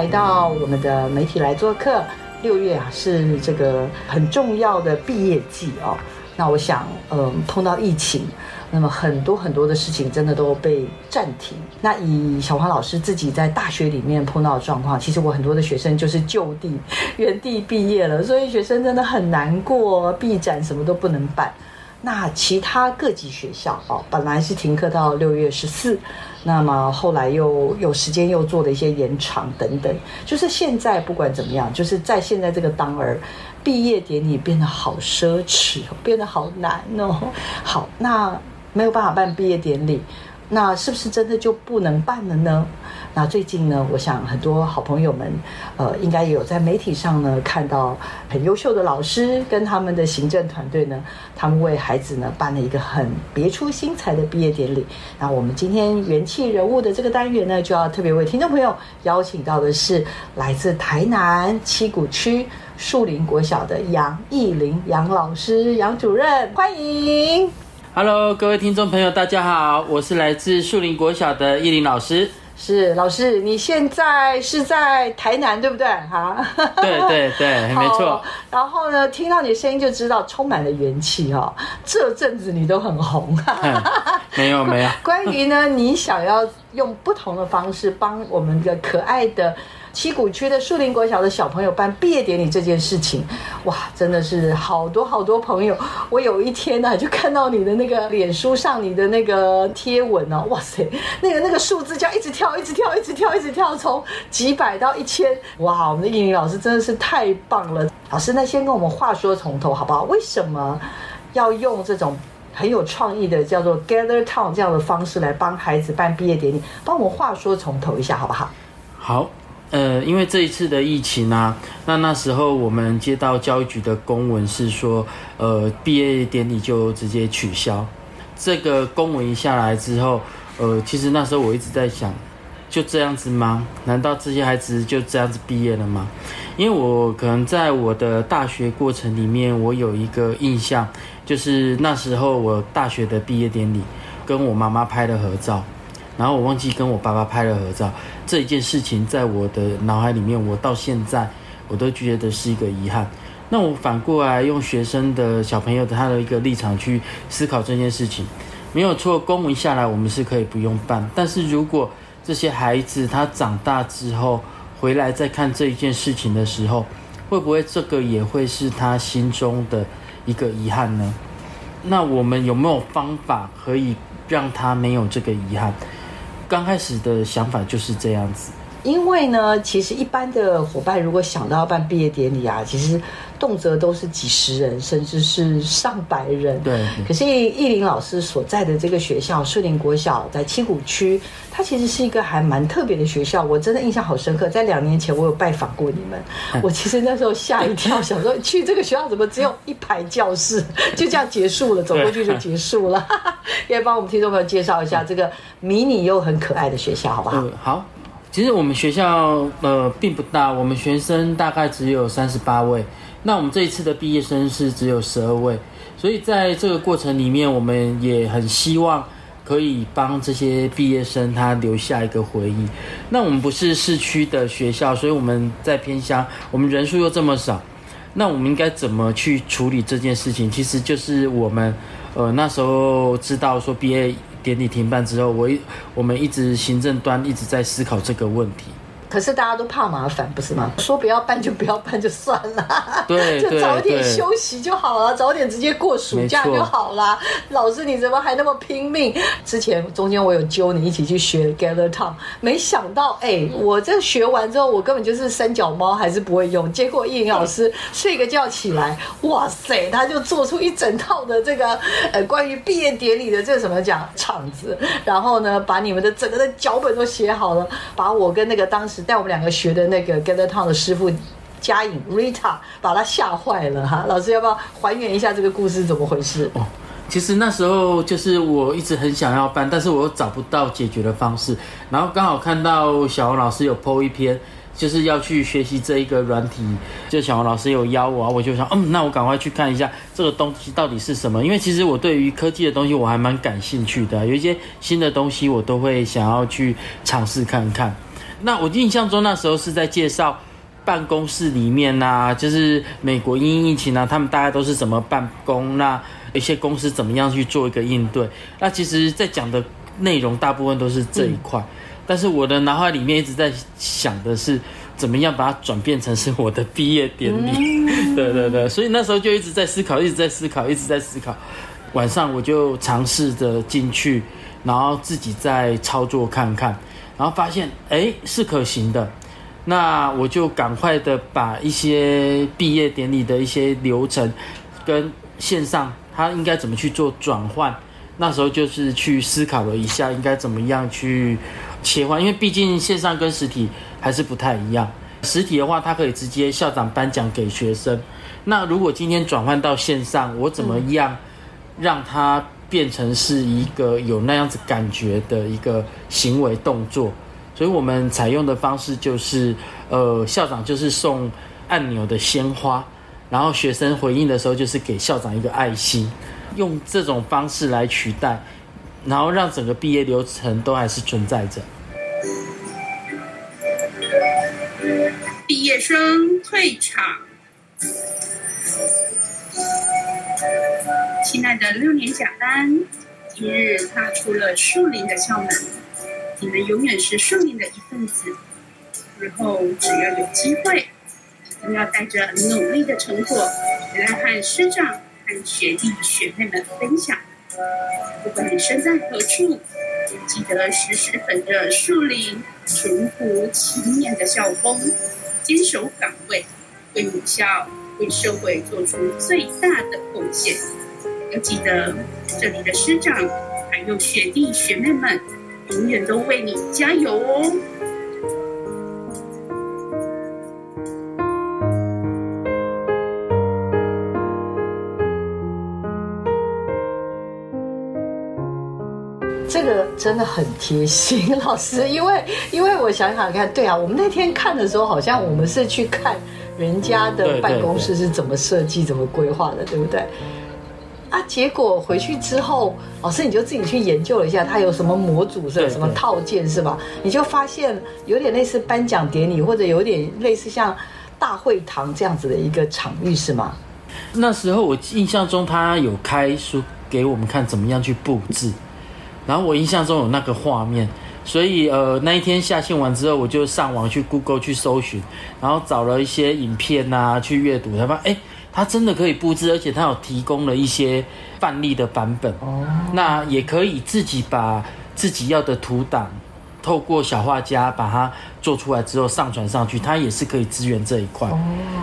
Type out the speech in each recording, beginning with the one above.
来到我们的媒体来做客，六月啊是这个很重要的毕业季哦。那我想，嗯，碰到疫情，那么很多很多的事情真的都被暂停。那以小黄老师自己在大学里面碰到的状况，其实我很多的学生就是就地原地毕业了，所以学生真的很难过，毕展什么都不能办。那其他各级学校哦，本来是停课到六月十四。那么后来又有时间又做了一些延长等等，就是现在不管怎么样，就是在现在这个当儿，毕业典礼变得好奢侈，变得好难哦。好，那没有办法办毕业典礼。那是不是真的就不能办了呢？那最近呢，我想很多好朋友们，呃，应该也有在媒体上呢看到很优秀的老师跟他们的行政团队呢，他们为孩子呢办了一个很别出心裁的毕业典礼。那我们今天元气人物的这个单元呢，就要特别为听众朋友邀请到的是来自台南七股区树林国小的杨义林杨老师杨主任，欢迎。Hello，各位听众朋友，大家好，我是来自树林国小的艺林老师。是老师，你现在是在台南对不对？哈，对对对，没错。然后呢，听到你的声音就知道充满了元气哈。这阵子你都很红，没有没有。关于呢，你想要用不同的方式帮我们的可爱的。七股区的树林国小的小朋友办毕业典礼这件事情，哇，真的是好多好多朋友。我有一天呢，就看到你的那个脸书上你的那个贴文哦，哇塞，那个那个数字叫一直跳，一直跳，一直跳，一直跳，从几百到一千，哇，我们的英语老师真的是太棒了。老师，那先跟我们话说从头好不好？为什么要用这种很有创意的叫做 Gather Town 这样的方式来帮孩子办毕业典礼？帮我们话说从头一下好不好？好。呃，因为这一次的疫情啊，那那时候我们接到教育局的公文是说，呃，毕业典礼就直接取消。这个公文一下来之后，呃，其实那时候我一直在想，就这样子吗？难道这些孩子就这样子毕业了吗？因为我可能在我的大学过程里面，我有一个印象，就是那时候我大学的毕业典礼，跟我妈妈拍的合照。然后我忘记跟我爸爸拍了合照，这一件事情在我的脑海里面，我到现在我都觉得是一个遗憾。那我反过来用学生的小朋友的他的一个立场去思考这件事情，没有错，公文下来我们是可以不用办。但是如果这些孩子他长大之后回来再看这一件事情的时候，会不会这个也会是他心中的一个遗憾呢？那我们有没有方法可以让他没有这个遗憾？刚开始的想法就是这样子，因为呢，其实一般的伙伴如果想到要办毕业典礼啊，其实。动辄都是几十人，甚至是上百人。对。可是易林老师所在的这个学校树林国小，在七股区，它其实是一个还蛮特别的学校。我真的印象好深刻，在两年前我有拜访过你们，我其实那时候吓一跳，想说去这个学校怎么只有一排教室，就这样结束了，走过去就结束了。也帮我们听众朋友介绍一下这个迷你又很可爱的学校，好不好？好。其实我们学校呃并不大，我们学生大概只有三十八位。那我们这一次的毕业生是只有十二位，所以在这个过程里面，我们也很希望可以帮这些毕业生他留下一个回忆。那我们不是市区的学校，所以我们在偏乡，我们人数又这么少，那我们应该怎么去处理这件事情？其实就是我们呃那时候知道说毕业典礼停办之后，我一我们一直行政端一直在思考这个问题。可是大家都怕麻烦，不是吗？说不要办就不要办就算了，对 就早点休息就好了，早点直接过暑假就好了。老师你怎么还那么拼命？之前中间我有揪你一起去学 Gather Town，没想到哎，我这学完之后，我根本就是三脚猫，还是不会用。结果叶颖老师睡个觉起来，哇塞，他就做出一整套的这个呃关于毕业典礼的这个什么讲场子，然后呢，把你们的整个的脚本都写好了，把我跟那个当时带我们两个学的那个 Gather Town 的师傅。嘉颖 Rita 把他吓坏了哈，老师要不要还原一下这个故事怎么回事？哦，其实那时候就是我一直很想要办，但是我又找不到解决的方式。然后刚好看到小王老师有 PO 一篇，就是要去学习这一个软体，就小王老师有邀我，我就想，嗯，那我赶快去看一下这个东西到底是什么。因为其实我对于科技的东西我还蛮感兴趣的，有一些新的东西我都会想要去尝试看看。那我印象中那时候是在介绍。办公室里面呐、就是美国因疫情啊，他们大家都是怎么办公？那一些公司怎么样去做一个应对？那其实，在讲的内容大部分都是这一块，但是我的脑海里面一直在想的是，怎么样把它转变成是我的毕业典礼？对对对，所以那时候就一直在思考，一直在思考，一直在思考。晚上我就尝试着进去，然后自己再操作看看，然后发现哎是可行的。那我就赶快的把一些毕业典礼的一些流程跟线上，它应该怎么去做转换。那时候就是去思考了一下，应该怎么样去切换，因为毕竟线上跟实体还是不太一样。实体的话，它可以直接校长颁奖给学生。那如果今天转换到线上，我怎么样让它变成是一个有那样子感觉的一个行为动作？所以我们采用的方式就是，呃，校长就是送按钮的鲜花，然后学生回应的时候就是给校长一个爱心，用这种方式来取代，然后让整个毕业流程都还是存在着。毕业生退场。亲爱的六年甲班，今日踏出了树林的校门，你们永远是树林的一份子。日后只要有机会，一定要带着努力的成果回来和师长、和学弟学妹们分享。不管你身在何处，记得时时本着树林淳朴勤勉的校风，坚守岗位，为母校、为社会做出最大的贡献。要记得，这里的师长还有学弟学妹们，永远都为你加油哦！这个真的很贴心，老师，因为因为我想想看，对啊，我们那天看的时候，好像我们是去看人家的办公室是怎么设计、怎么规划的，对不对？啊，结果回去之后，老师你就自己去研究了一下，它有什么模组是吧什么套件是吧？你就发现有点类似颁奖典礼，或者有点类似像大会堂这样子的一个场域是吗？那时候我印象中他有开书给我们看怎么样去布置，然后我印象中有那个画面，所以呃那一天下线完之后，我就上网去 Google 去搜寻，然后找了一些影片呐、去阅读，才发现哎，它真的可以布置，而且它有提供了一些范例的版本，哦，那也可以自己把自己要的图档。透过小画家把它做出来之后上传上去，它也是可以支援这一块，哦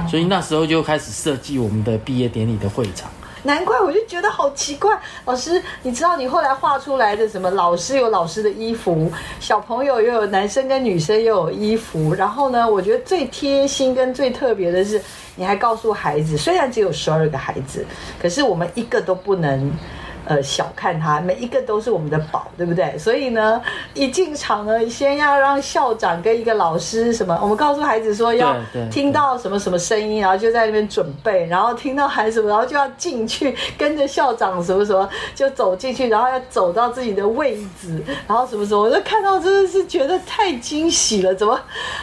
所以那时候就开始设计我们的毕业典礼的会场。难怪我就觉得好奇怪，老师，你知道你后来画出来的什么？老师有老师的衣服，小朋友又有男生跟女生又有衣服，然后呢，我觉得最贴心跟最特别的是，你还告诉孩子，虽然只有十二个孩子，可是我们一个都不能。呃，小看他，每一个都是我们的宝，对不对？所以呢，一进场呢，先要让校长跟一个老师什么，我们告诉孩子说要听到什么什么声音，然后就在那边准备，然后听到喊什么，然后就要进去，跟着校长什么什么就走进去，然后要走到自己的位置，然后什么什么，我就看到真的是觉得太惊喜了，怎么，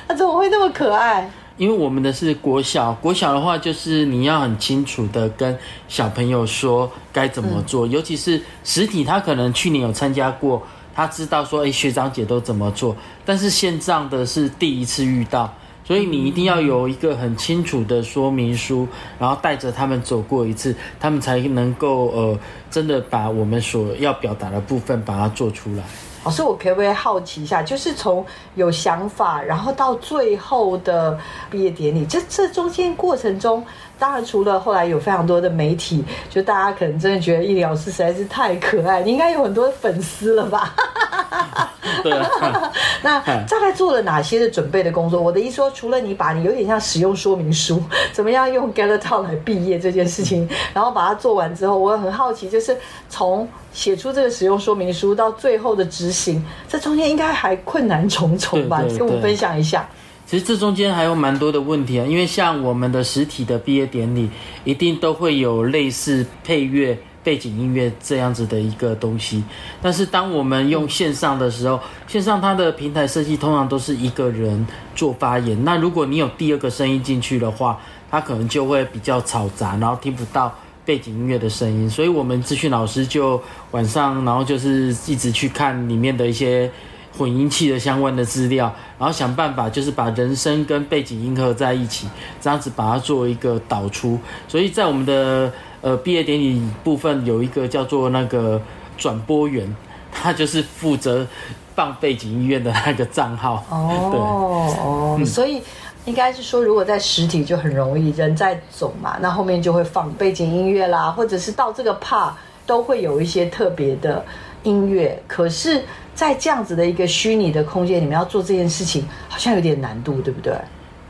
他怎么会那么可爱？因为我们的是国小，国小的话就是你要很清楚的跟小朋友说该怎么做，尤其是实体，他可能去年有参加过他知道说，哎，学长姐都怎么做，但是线上的是第一次遇到，所以你一定要有一个很清楚的说明书，然后带着他们走过一次，他们才能够呃，真的把我们所要表达的部分把它做出来。老师，我可不可以好奇一下，就是从有想法，然后到最后的毕业典礼，这这中间过程中，当然除了后来有非常多的媒体，就大家可能真的觉得易老师实在是太可爱，你应该有很多粉丝了吧？对啊，那大概做了哪些的准备的工作？我的意思说，除了你把你有点像使用说明书，怎么样用 Town 来毕业这件事情，然后把它做完之后，我很好奇，就是从写出这个使用说明书到最后的执行，这中间应该还困难重重吧？跟我们分享一下。其实这中间还有蛮多的问题啊，因为像我们的实体的毕业典礼，一定都会有类似配乐、背景音乐这样子的一个东西。但是当我们用线上的时候，线上它的平台设计通常都是一个人做发言。那如果你有第二个声音进去的话，它可能就会比较嘈杂，然后听不到背景音乐的声音。所以我们资讯老师就晚上，然后就是一直去看里面的一些。混音器的相关的资料，然后想办法就是把人声跟背景音合在一起，这样子把它做一个导出。所以在我们的呃毕业典礼部分有一个叫做那个转播员，他就是负责放背景音乐的那个账号。哦 哦，所以应该是说，如果在实体就很容易人在走嘛，那后面就会放背景音乐啦，或者是到这个 part 都会有一些特别的音乐。可是，在这样子的一个虚拟的空间里面要做这件事情，好像有点难度，对不对？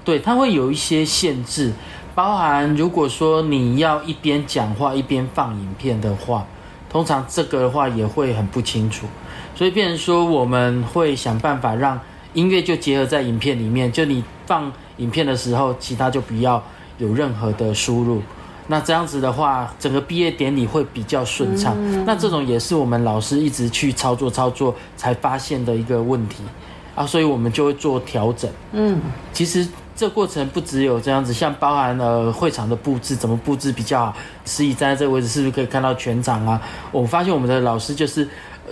对，它会有一些限制，包含如果说你要一边讲话一边放影片的话，通常这个的话也会很不清楚，所以变成说我们会想办法让音乐就结合在影片里面，就你放影片的时候，其他就不要有任何的输入。那这样子的话，整个毕业典礼会比较顺畅。那这种也是我们老师一直去操作操作才发现的一个问题啊，所以我们就会做调整。嗯，其实这过程不只有这样子，像包含了会场的布置，怎么布置比较好，司仪站在这个位置是不是可以看到全场啊？我发现我们的老师就是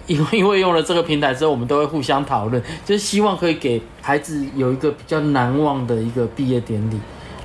因为因为用了这个平台之后，我们都会互相讨论，就是希望可以给孩子有一个比较难忘的一个毕业典礼。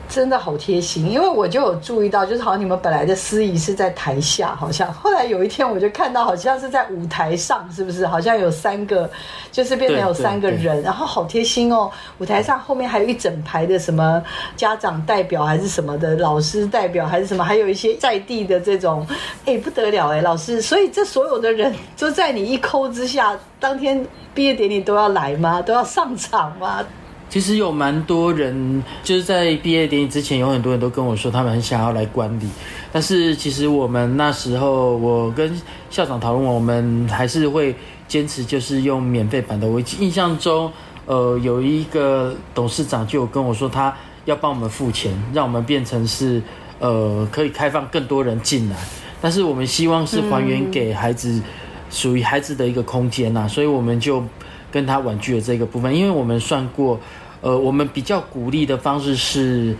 真的好贴心，因为我就有注意到，就是好像你们本来的司仪是在台下，好像后来有一天我就看到，好像是在舞台上，是不是？好像有三个，就是变成有三个人，然后好贴心哦。舞台上后面还有一整排的什么家长代表还是什么的老师代表还是什么，还有一些在地的这种，哎不得了哎，老师，所以这所有的人就在你一抠之下，当天毕业典礼都要来吗？都要上场吗？其实有蛮多人，就是在毕业典礼之前，有很多人都跟我说，他们很想要来观礼。但是其实我们那时候，我跟校长讨论，我们还是会坚持就是用免费版的。我印象中，呃，有一个董事长就跟我说，他要帮我们付钱，让我们变成是呃可以开放更多人进来。但是我们希望是还原给孩子属于孩子的一个空间呐，所以我们就。跟他婉拒的这个部分，因为我们算过，呃，我们比较鼓励的方式是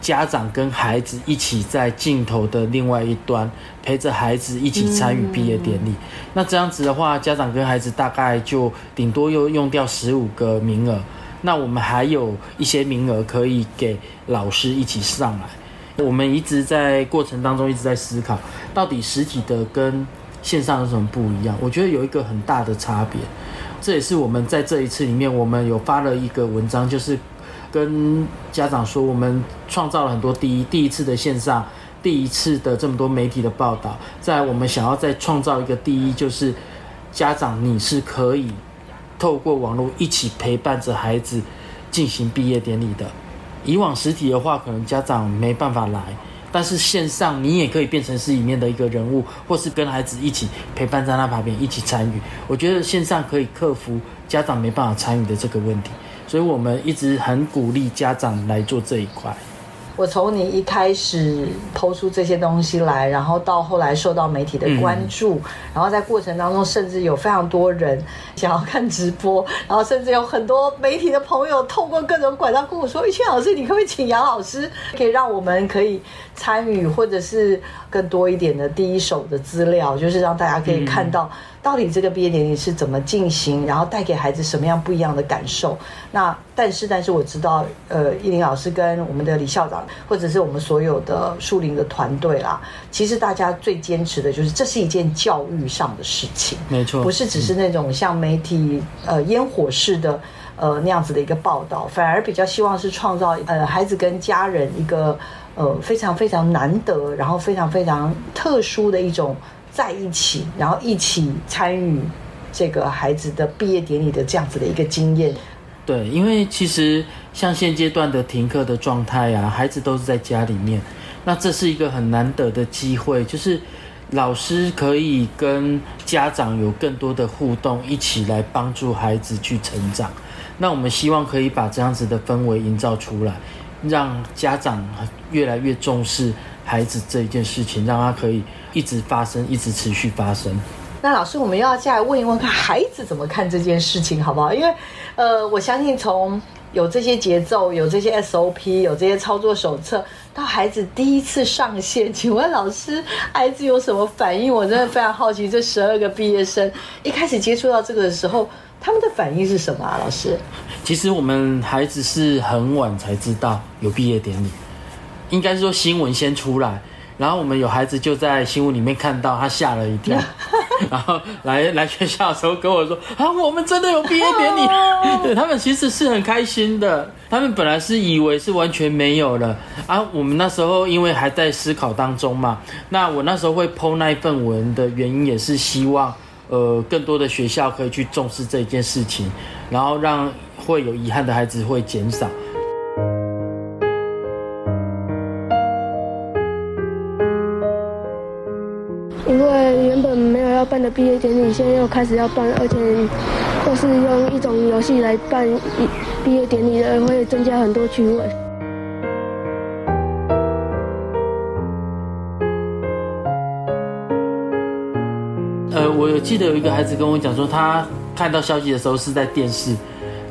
家长跟孩子一起在镜头的另外一端陪着孩子一起参与毕业典礼。那这样子的话，家长跟孩子大概就顶多又用掉十五个名额，那我们还有一些名额可以给老师一起上来。我们一直在过程当中一直在思考，到底实体的跟线上有什么不一样？我觉得有一个很大的差别。这也是我们在这一次里面，我们有发了一个文章，就是跟家长说，我们创造了很多第一第一次的线上，第一次的这么多媒体的报道，在我们想要再创造一个第一，就是家长你是可以透过网络一起陪伴着孩子进行毕业典礼的。以往实体的话，可能家长没办法来。但是线上你也可以变成是里面的一个人物，或是跟孩子一起陪伴在他旁边一起参与。我觉得线上可以克服家长没办法参与的这个问题，所以我们一直很鼓励家长来做这一块。我从你一开始抛出这些东西来，然后到后来受到媒体的关注，然后在过程当中，甚至有非常多人想要看直播，然后甚至有很多媒体的朋友透过各种管道跟我说：“玉倩老师，你可不可以请杨老师，可以让我们可以参与，或者是更多一点的第一手的资料，就是让大家可以看到。”到底这个毕业典礼是怎么进行，然后带给孩子什么样不一样的感受？那但是但是我知道，呃，依林老师跟我们的李校长，或者是我们所有的树林的团队啦，其实大家最坚持的就是这是一件教育上的事情，没错，不是只是那种像媒体呃烟火式的呃那样子的一个报道，反而比较希望是创造呃孩子跟家人一个呃非常非常难得，然后非常非常特殊的一种。在一起，然后一起参与这个孩子的毕业典礼的这样子的一个经验。对，因为其实像现阶段的停课的状态啊，孩子都是在家里面，那这是一个很难得的机会，就是老师可以跟家长有更多的互动，一起来帮助孩子去成长。那我们希望可以把这样子的氛围营造出来，让家长越来越重视孩子这一件事情，让他可以。一直发生，一直持续发生。那老师，我们要再来问一问，看孩子怎么看这件事情，好不好？因为，呃，我相信从有这些节奏、有这些 SOP、有这些操作手册，到孩子第一次上线，请问老师，孩子有什么反应？我真的非常好奇，这十二个毕业生一开始接触到这个的时候，他们的反应是什么啊？老师，其实我们孩子是很晚才知道有毕业典礼，应该是说新闻先出来。然后我们有孩子就在新闻里面看到，他吓了一跳，然后来来学校的时候跟我说：“啊，我们真的有毕业典礼。”对他们其实是很开心的，他们本来是以为是完全没有了啊。我们那时候因为还在思考当中嘛，那我那时候会剖那一份文的原因也是希望，呃，更多的学校可以去重视这件事情，然后让会有遗憾的孩子会减少。的毕业典礼现在又开始要办，而且又是用一种游戏来办毕业典礼的，会增加很多趣味。呃，我记得有一个孩子跟我讲说，他看到消息的时候是在电视。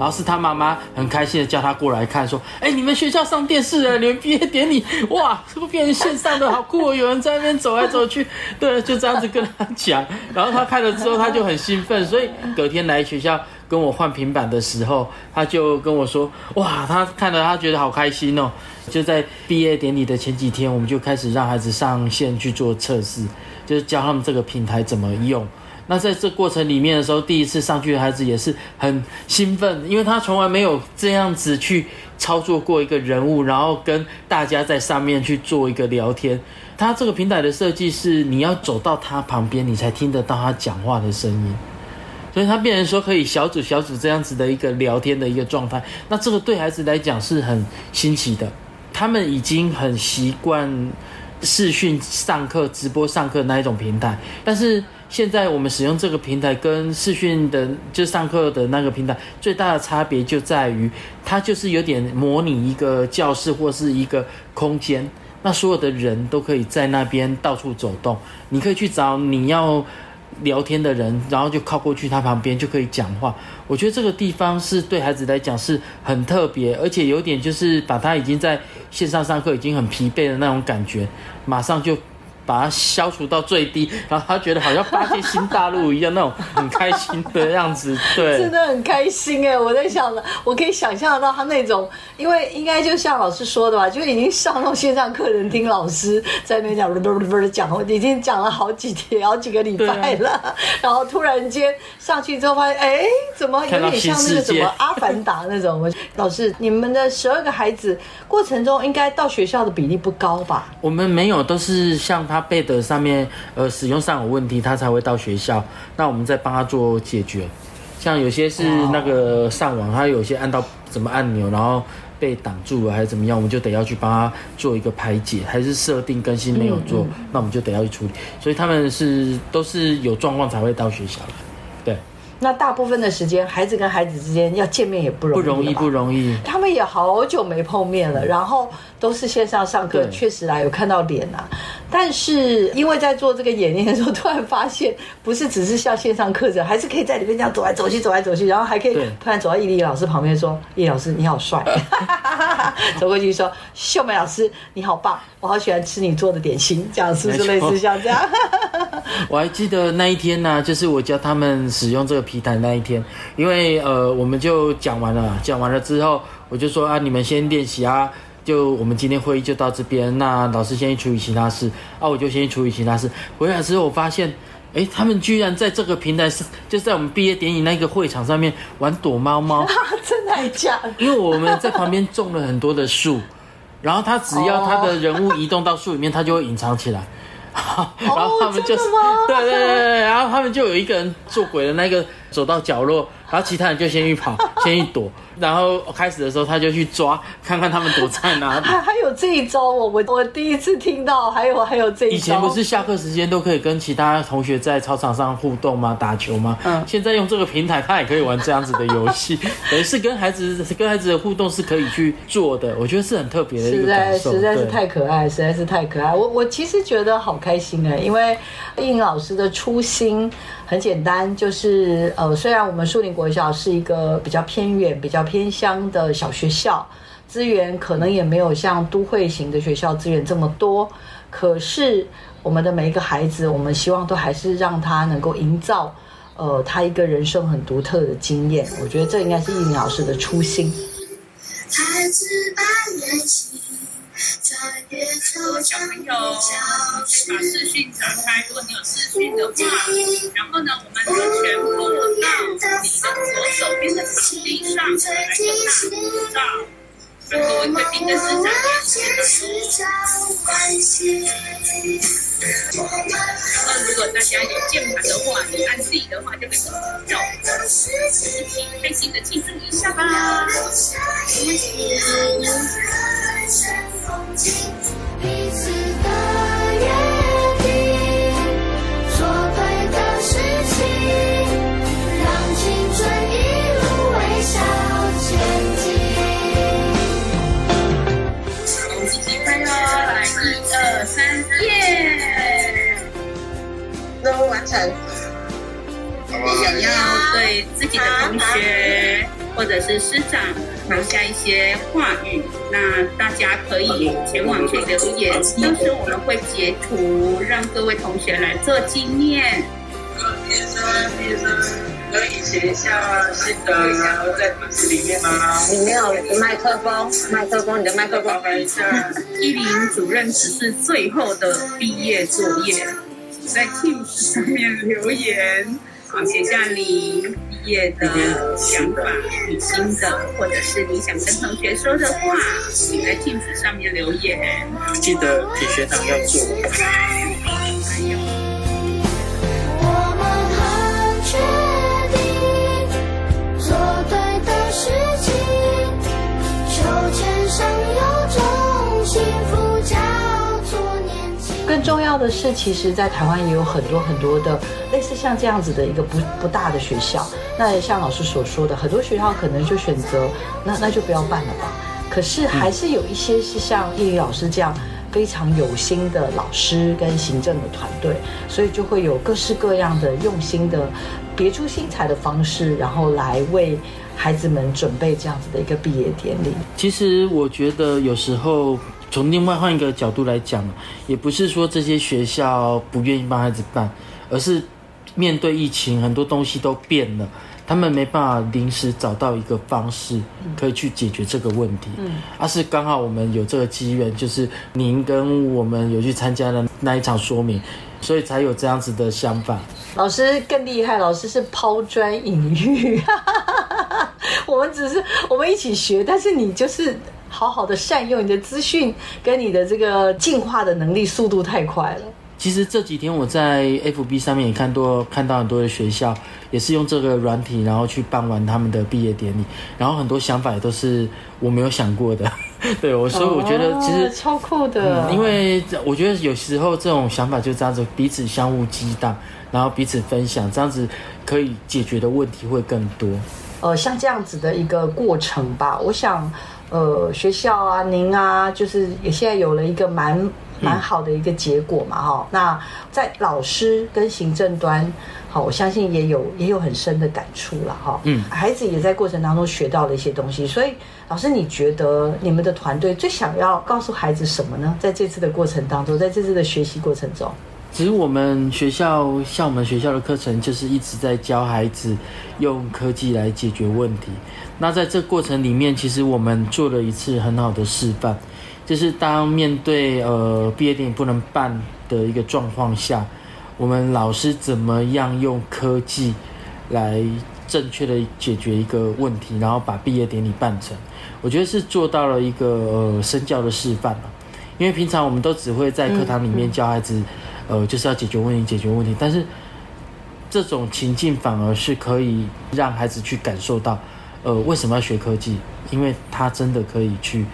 然后是他妈妈很开心的叫他过来看，说：“哎，你们学校上电视了，你们毕业典礼，哇，这个变成线上的好酷哦！有人在那边走来走去，对，就这样子跟他讲。然后他看了之后，他就很兴奋，所以隔天来学校跟我换平板的时候，他就跟我说：哇，他看了他觉得好开心哦！就在毕业典礼的前几天，我们就开始让孩子上线去做测试，就是教他们这个平台怎么用。”那在这过程里面的时候，第一次上去的孩子也是很兴奋，因为他从来没有这样子去操作过一个人物，然后跟大家在上面去做一个聊天。他这个平台的设计是，你要走到他旁边，你才听得到他讲话的声音，所以他变成说可以小组小组这样子的一个聊天的一个状态。那这个对孩子来讲是很新奇的，他们已经很习惯视讯上课、直播上课那一种平台，但是。现在我们使用这个平台跟视讯的就上课的那个平台最大的差别就在于，它就是有点模拟一个教室或是一个空间，那所有的人都可以在那边到处走动，你可以去找你要聊天的人，然后就靠过去他旁边就可以讲话。我觉得这个地方是对孩子来讲是很特别，而且有点就是把他已经在线上上课已经很疲惫的那种感觉，马上就。把它消除到最低，然后他觉得好像发现新大陆一样，那种很开心的样子，对，真的很开心哎！我在想着，我可以想象得到他那种，因为应该就像老师说的吧，就已经上那种线上课程听老师在那边讲，不不不不讲，已经讲了好几天、好几个礼拜了，然后突然间上去之后发现，哎，怎么有点像那个什么阿凡达那种？老师，你们的十二个孩子过程中应该到学校的比例不高吧？我们没有，都是像他。背的上面呃使用上有问题，他才会到学校。那我们再帮他做解决。像有些是那个上网，他有些按到什么按钮，然后被挡住了还是怎么样，我们就得要去帮他做一个排解。还是设定更新没有做，那我们就得要去处理。所以他们是都是有状况才会到学校的。对。那大部分的时间，孩子跟孩子之间要见面也不容易，不容易，不容易。他们也好久没碰面了，然后都是线上上课，确实啊有看到脸啊。但是因为在做这个演练的时候，突然发现不是只是像线上课程，还是可以在里面这样走来走去，走来走去，然后还可以突然走到易丽老师旁边说：“易老师你好帅。”走过去说：“秀美老师你好棒，我好喜欢吃你做的点心。”这样是不是类似像这样？我还记得那一天呢、就是我教他们使用这个皮毯那一天，因为呃，我们就讲完了，讲完了之后，我就说啊，你们先练习啊，就我们今天会议就到这边，那老师先去处理其他事，啊，我就先去处理其他事。回来之后，我发现，哎，他们居然在这个平台上，就是在我们毕业典礼那个会场上面玩躲猫猫，真的还假的？因为我们在旁边种了很多的树，然后他只要他的人物移动到树里面，他就会隐藏起来。然后他们就对对对对，然后他们就有一个人做鬼的那个走到角落，然后其他人就先去跑，先去躲，然后开始的时候他就去抓，看看他们躲在哪里。还还有这一招哦，我我第一次听到，还有还有这一招。以前不是下课时间都可以跟其他同学在操场上互动吗？打球吗？嗯现在用这个平台，他也可以玩这样子的游戏，等于是跟孩子跟孩子的互动是可以去做的，我觉得是很特别的一实在个感受。实在是太可爱，实在是太可爱。我我其实觉得好开心哎，因为应老师的初心很简单，就是呃，虽然我们树林国小是一个比较偏远、比较偏乡的小学校，资源可能也没有像都会型的学校资源这么多，可是我们的每一个孩子，我们希望都还是让他能够营造。呃，他一个人生很独特的经验，我觉得这应该是应老师的初心。小朋友，教可以把，视讯打开。如果你有视讯的话，然后呢，我们就全部到你的左手边的场地上来个大合照。那各位贵宾跟师长也是的哦。关系。我们那如果大家有键盘的话，你按 Z 的话就可以叫的世界一起开心的庆祝一下吧。留下一片人生风景，彼此的约定，做对的事情，让青春一路微笑前进。我们一起一二三，耶！任务完成。想要对自己的同学或者是师长留下一些话语，那大家可以前往去留言，到时候我们会截图让各位同学来做纪念。毕业生，毕业生，可以写一下心得在本子里面吗？你没有麦克风，麦克风，你的麦克风一林主任只是最后的毕业作业，在 Teams 上面留言，好，写下你毕业的想法、你心得，或者是你想跟同学说的话，你在镜子上面留言。记得给学长要做。的是，其实，在台湾也有很多很多的类似像这样子的一个不不大的学校。那像老师所说的，很多学校可能就选择那那就不要办了吧。可是还是有一些是像叶宇老师这样非常有心的老师跟行政的团队，所以就会有各式各样的用心的别出心裁的方式，然后来为孩子们准备这样子的一个毕业典礼。其实我觉得有时候从另外换一个角度来讲，也不是说这些学校不愿意帮孩子办，而是面对疫情，很多东西都变了，他们没办法临时找到一个方式可以去解决这个问题。嗯，而、是刚好我们有这个机缘，就是您跟我们有去参加了那一场说明，所以才有这样子的想法。老师更厉害，老师是抛砖引玉，我们只是我们一起学，但是你就是好好的善用你的资讯跟你的这个进化的能力，速度太快了。其实这几天我在 FB 上面也看多看到很多的学校也是用这个软体，然后去办完他们的毕业典礼，然后很多想法也都是我没有想过的。对我，所以我觉得其实哦超酷的，嗯，因为我觉得有时候这种想法就这样子，彼此相互激荡，然后彼此分享，这样子可以解决的问题会更多。呃，像这样子的一个过程吧，我想，呃，学校啊，您啊，就是也现在有了一个蛮蛮好的一个结果嘛，哈、那在老师跟行政端，好，我相信也有也有很深的感触了，哈。嗯。孩子也在过程当中学到了一些东西，所以老师，你觉得你们的团队最想要告诉孩子什么呢？在这次的过程当中，在这次的学习过程中，其实我们学校像我们学校的课程，就是一直在教孩子用科技来解决问题。那在这过程里面，其实我们做了一次很好的示范，就是当面对呃毕业典礼不能办的一个状况下，我们老师怎么样用科技来正确的解决一个问题，然后把毕业典礼办成。我觉得是做到了一个呃身教的示范了。因为平常我们都只会在课堂里面教孩子，呃，就是要解决问题，解决问题。但是这种情境反而是可以让孩子去感受到，呃，为什么要学科技？因为他真的可以去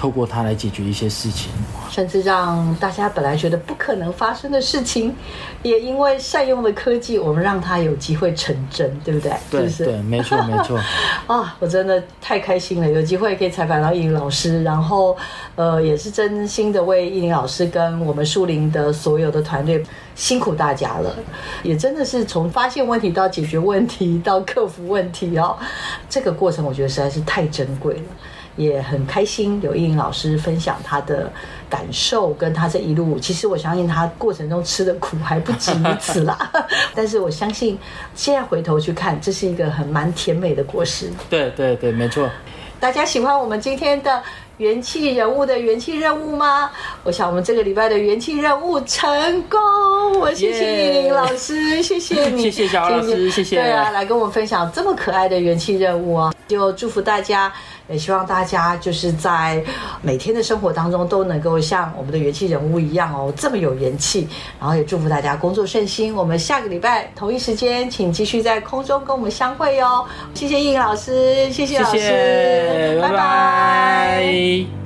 透过它来解决一些事情。甚至让大家本来觉得不可能发生的事情，也因为善用的科技，我们让它有机会成真，对不对？对是不是对，没错 没错。啊，我真的太开心了，有机会可以采访到艺林老师，然后呃，也是真心的为艺林老师跟我们树林的所有的团队辛苦大家了，也真的是从发现问题到解决问题到克服问题哦，这个过程我觉得实在是太珍贵了。也很开心有艺林老师分享他的感受，跟他这一路，其实我相信他过程中吃的苦还不止于此啦。但是我相信现在回头去看，这是一个很蛮甜美的果实。对对对，没错。大家喜欢我们今天的元气人物的元气任务吗？我想我们这个礼拜的元气任务成功，我谢谢耶叶玲老师，谢谢你，谢谢小老师谢谢对啊，来跟我们分享这么可爱的元气任务啊！就祝福大家，也希望大家就是在每天的生活当中都能够像我们的元气人物一样哦，这么有元气。然后也祝福大家工作顺心。我们下个礼拜同一时间，请继续在空中跟我们相会哟。谢谢易颖老师，谢谢谢老师，谢，拜拜